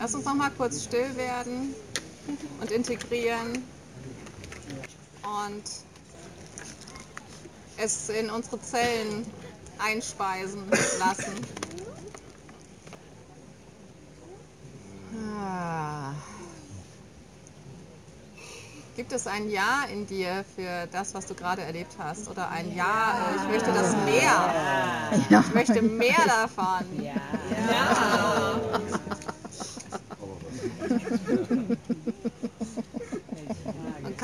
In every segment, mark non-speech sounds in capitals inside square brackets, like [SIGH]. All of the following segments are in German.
Lass uns noch mal kurz still werden und integrieren und es in unsere Zellen einspeisen lassen. Ah. Gibt es ein Ja in dir für das, was du gerade erlebt hast? Oder ein Ja, ich möchte das mehr. Ich möchte mehr davon. Ja.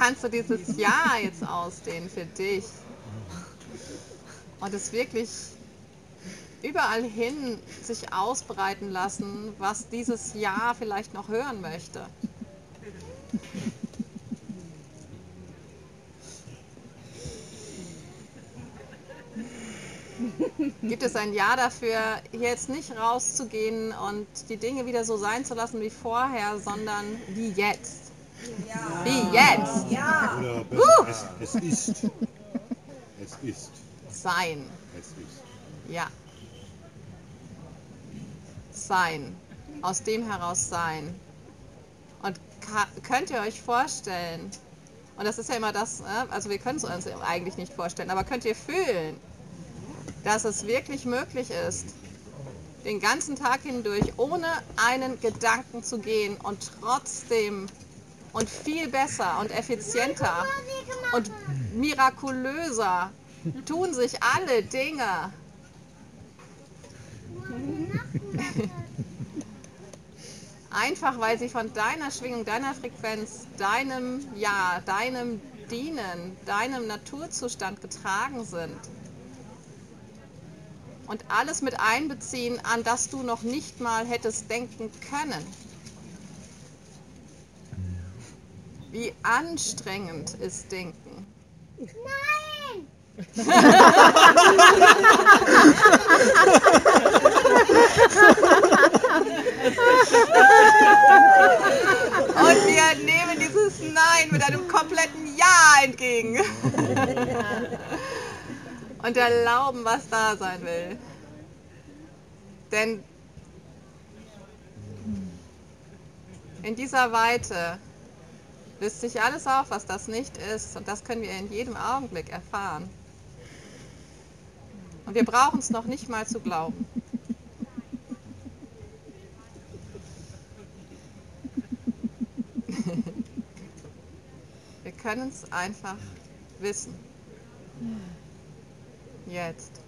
Kannst du dieses Ja jetzt ausdehnen für dich? Und es wirklich überall hin sich ausbreiten lassen, was dieses Ja vielleicht noch hören möchte. Gibt es ein Ja dafür, jetzt nicht rauszugehen und die Dinge wieder so sein zu lassen wie vorher, sondern wie jetzt? Ja. Wie jetzt? Ja. Oder uh. es, es ist. Es ist. Sein. Es ist. Ja. Sein. Aus dem heraus sein. Und könnt ihr euch vorstellen, und das ist ja immer das, ne, also wir können es uns eigentlich nicht vorstellen, aber könnt ihr fühlen, dass es wirklich möglich ist, den ganzen Tag hindurch ohne einen Gedanken zu gehen und trotzdem und viel besser und effizienter und mirakulöser tun sich alle Dinge. Einfach weil sie von deiner Schwingung, deiner Frequenz, deinem Ja, deinem Dienen, deinem Naturzustand getragen sind und alles mit einbeziehen, an das du noch nicht mal hättest denken können. Wie anstrengend ist Denken. Nein! Und wir nehmen dieses Nein mit einem kompletten Ja entgegen und erlauben, was da sein will. Denn in dieser Weite löst sich alles auf, was das nicht ist. Und das können wir in jedem Augenblick erfahren. Und wir brauchen es noch nicht mal zu glauben. wir können es einfach wissen. Jetzt.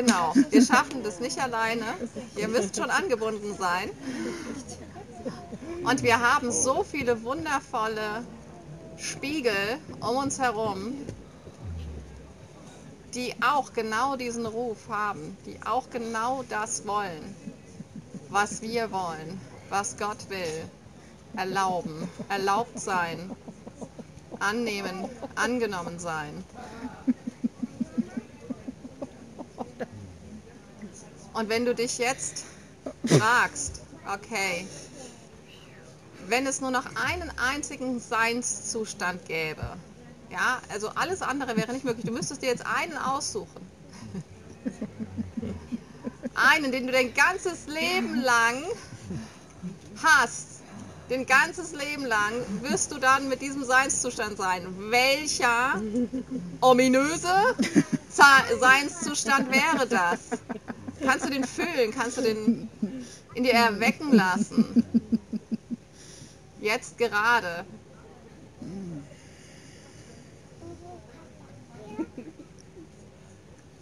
Genau, wir schaffen das nicht alleine. Ihr müsst schon angebunden sein. Und wir haben so viele wundervolle Spiegel um uns herum, die auch genau diesen Ruf haben, die auch genau das wollen, was wir wollen, was Gott will. Erlauben, erlaubt sein, annehmen, angenommen sein. Und wenn du dich jetzt fragst, okay, wenn es nur noch einen einzigen Seinszustand gäbe, ja, also alles andere wäre nicht möglich. Du müsstest dir jetzt einen aussuchen. Einen, den du dein ganzes Leben lang hast. Den ganzes Leben lang wirst du dann mit diesem Seinszustand sein. Welcher ominöse Seinszustand wäre das? Kannst du den fühlen? Kannst du den in dir erwecken lassen? Jetzt gerade.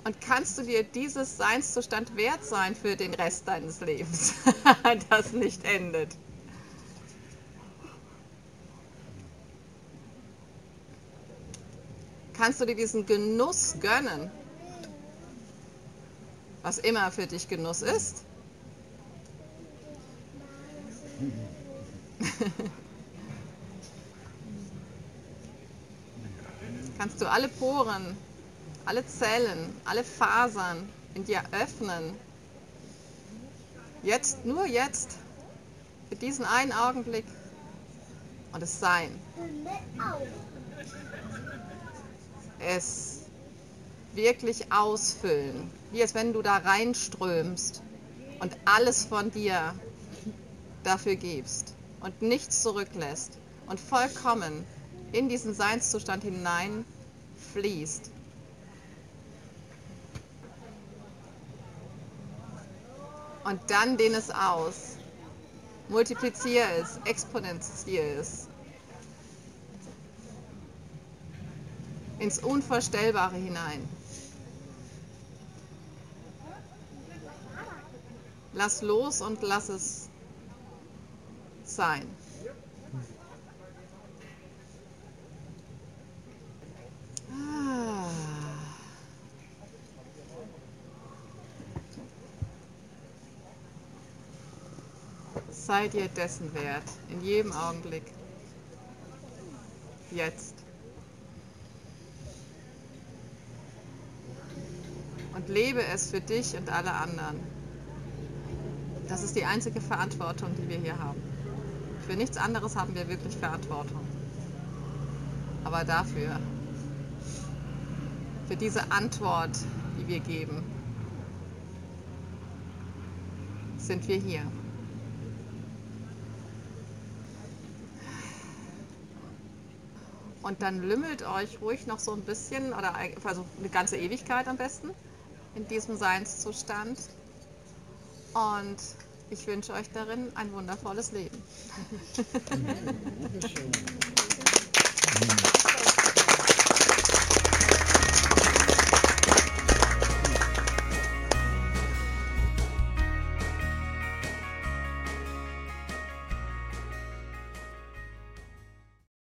Und kannst du dir dieses Seinszustand wert sein für den Rest deines Lebens, [LAUGHS] das nicht endet? Kannst du dir diesen Genuss gönnen, was immer für dich Genuss ist? [LAUGHS] Kannst du alle Poren alle Zellen, alle Fasern in dir öffnen. Jetzt, nur jetzt, für diesen einen Augenblick. und es sein. Es wirklich ausfüllen, wie als wenn du da reinströmst und alles von dir dafür gibst und nichts zurücklässt und vollkommen in diesen Seinszustand hinein fließt. Und dann dehn es aus. Multiplizier es, exponentier es. Ins Unvorstellbare hinein. Lass los und lass es sein. Ah. Sei dir dessen wert, in jedem Augenblick. Jetzt. Und lebe es für dich und alle anderen. Das ist die einzige Verantwortung, die wir hier haben. Für nichts anderes haben wir wirklich Verantwortung. Aber dafür, für diese Antwort, die wir geben, sind wir hier. Und dann lümmelt euch ruhig noch so ein bisschen, oder also eine ganze Ewigkeit am besten, in diesem Seinszustand. Und ich wünsche euch darin ein wundervolles Leben. [LAUGHS]